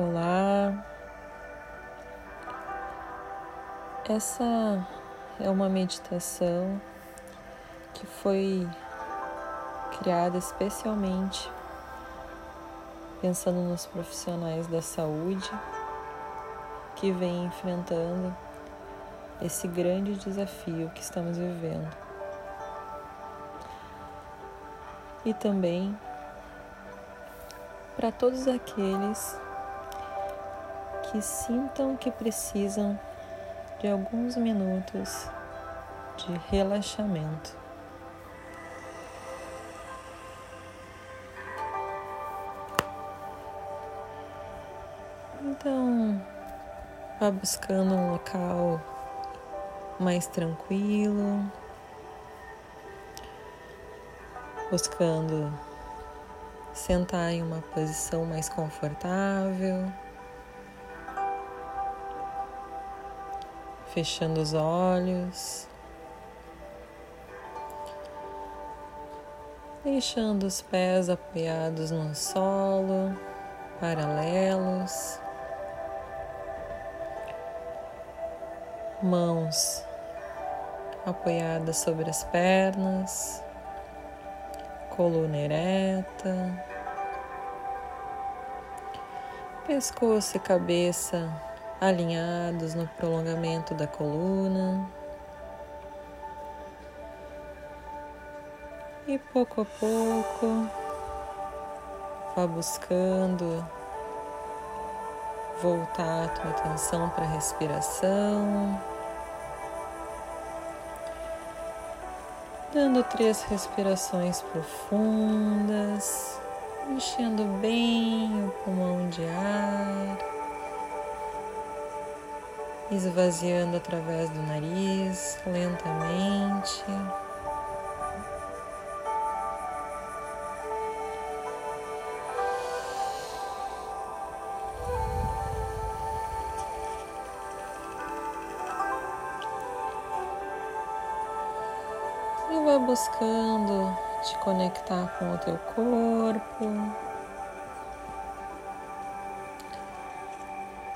Olá, essa é uma meditação que foi criada especialmente pensando nos profissionais da saúde que vêm enfrentando esse grande desafio que estamos vivendo. E também para todos aqueles que sintam que precisam de alguns minutos de relaxamento. Então, vá buscando um local mais tranquilo, buscando sentar em uma posição mais confortável. Fechando os olhos, deixando os pés apoiados no solo, paralelos, mãos apoiadas sobre as pernas, coluna ereta, pescoço e cabeça alinhados no prolongamento da coluna. E pouco a pouco vá buscando voltar a tua atenção para a respiração. Dando três respirações profundas, enchendo bem esvaziando através do nariz lentamente. E vai buscando te conectar com o teu corpo.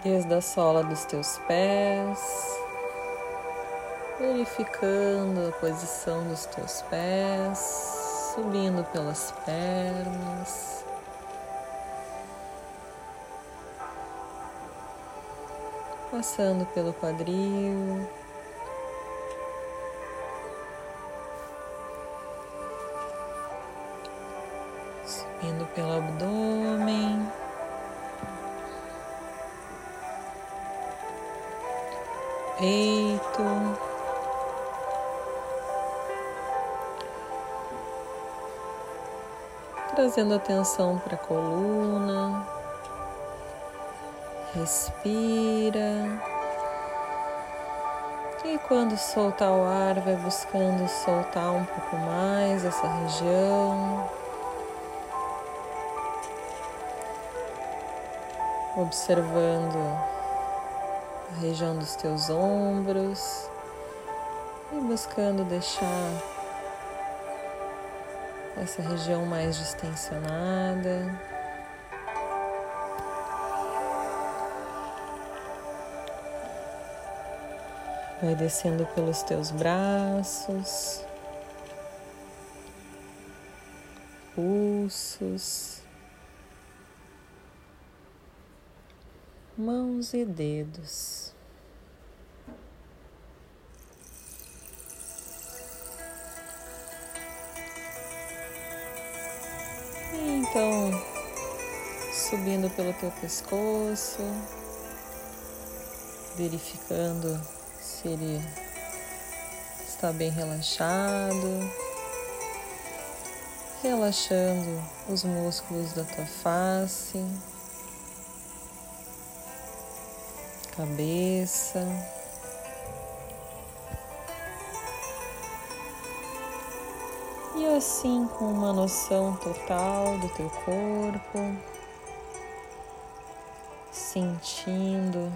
Desde a sola dos teus pés, verificando a posição dos teus pés, subindo pelas pernas. Passando pelo quadril, subindo pelo abdômen. Peito. Trazendo atenção para a coluna. Respira. E quando soltar o ar, vai buscando soltar um pouco mais essa região. Observando a região dos teus ombros e buscando deixar essa região mais distensionada. Vai descendo pelos teus braços, pulsos. Mãos e dedos. Então, subindo pelo teu pescoço, verificando se ele está bem relaxado, relaxando os músculos da tua face. Cabeça. E assim, com uma noção total do teu corpo, sentindo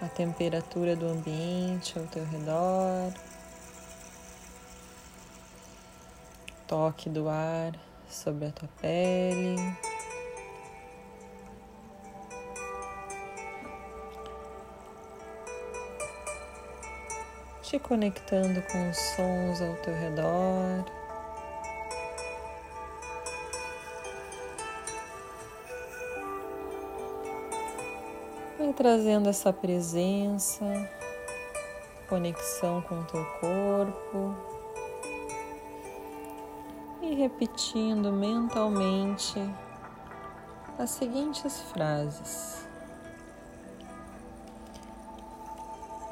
a temperatura do ambiente ao teu redor, toque do ar sobre a tua pele. Te conectando com os sons ao teu redor. Vai trazendo essa presença, conexão com o teu corpo e repetindo mentalmente as seguintes frases.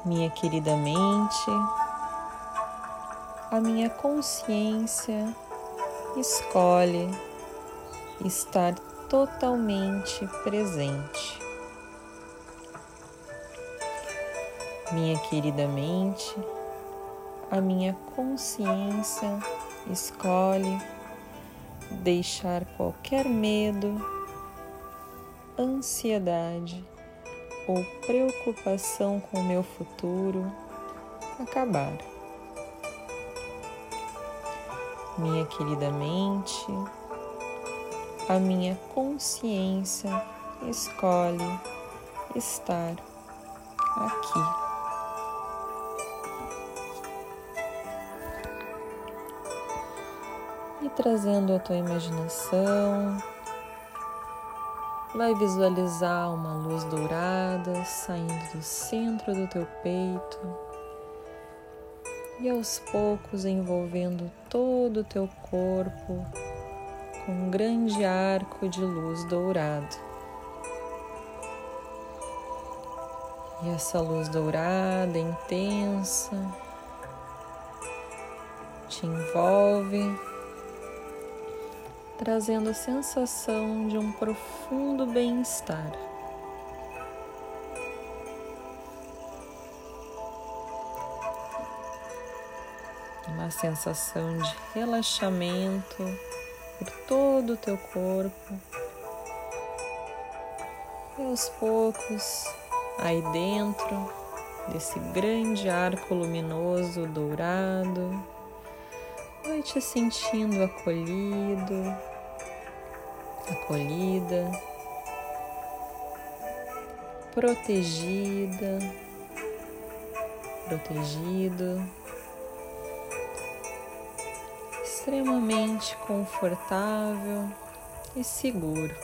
Minha querida mente, a minha consciência escolhe estar totalmente presente. Minha querida mente, a minha consciência escolhe deixar qualquer medo, ansiedade ou preocupação com o meu futuro acabar. Minha querida mente, a minha consciência escolhe estar aqui. e trazendo a tua imaginação. Vai visualizar uma luz dourada saindo do centro do teu peito e aos poucos envolvendo todo o teu corpo com um grande arco de luz dourado. E essa luz dourada intensa te envolve trazendo a sensação de um profundo bem-estar. Uma sensação de relaxamento por todo o teu corpo. E aos poucos, aí dentro desse grande arco luminoso dourado, Vai te sentindo acolhido, acolhida, protegida, protegido, extremamente confortável e seguro.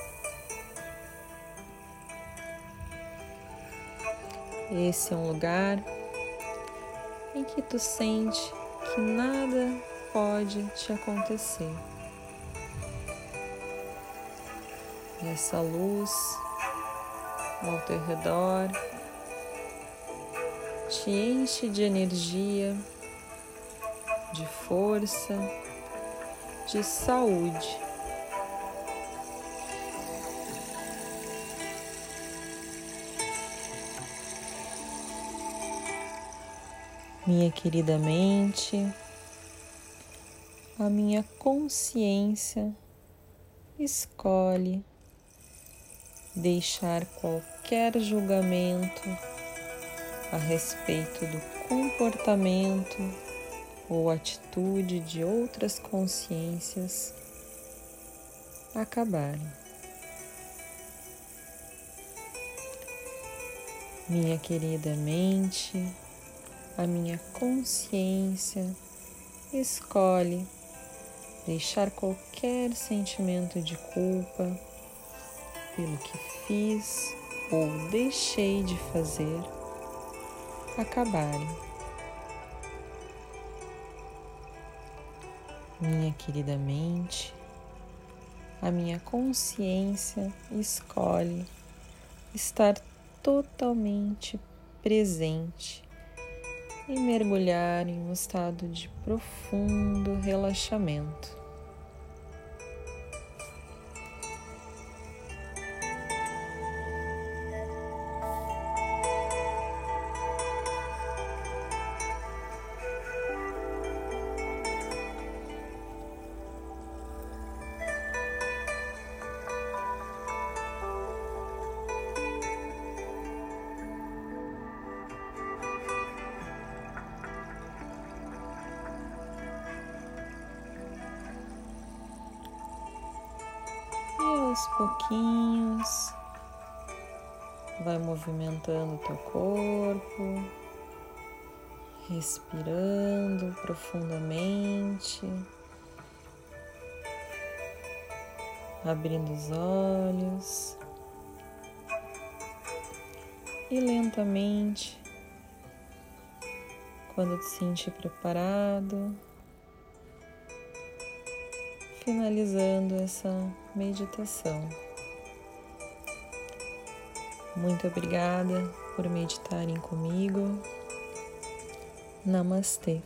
Esse é um lugar em que tu sente que nada pode te acontecer. E essa luz ao teu redor te enche de energia, de força, de saúde. Minha querida mente, a minha consciência escolhe deixar qualquer julgamento a respeito do comportamento ou atitude de outras consciências acabarem. Minha querida mente, a minha consciência escolhe deixar qualquer sentimento de culpa pelo que fiz ou deixei de fazer acabarem. Minha querida mente, a minha consciência escolhe estar totalmente presente e mergulhar em um estado de profundo relaxamento. Aos pouquinhos. Vai movimentando teu corpo, respirando profundamente, abrindo os olhos e lentamente, quando te sentir preparado, finalizando essa meditação. Muito obrigada por meditarem comigo. Namastê.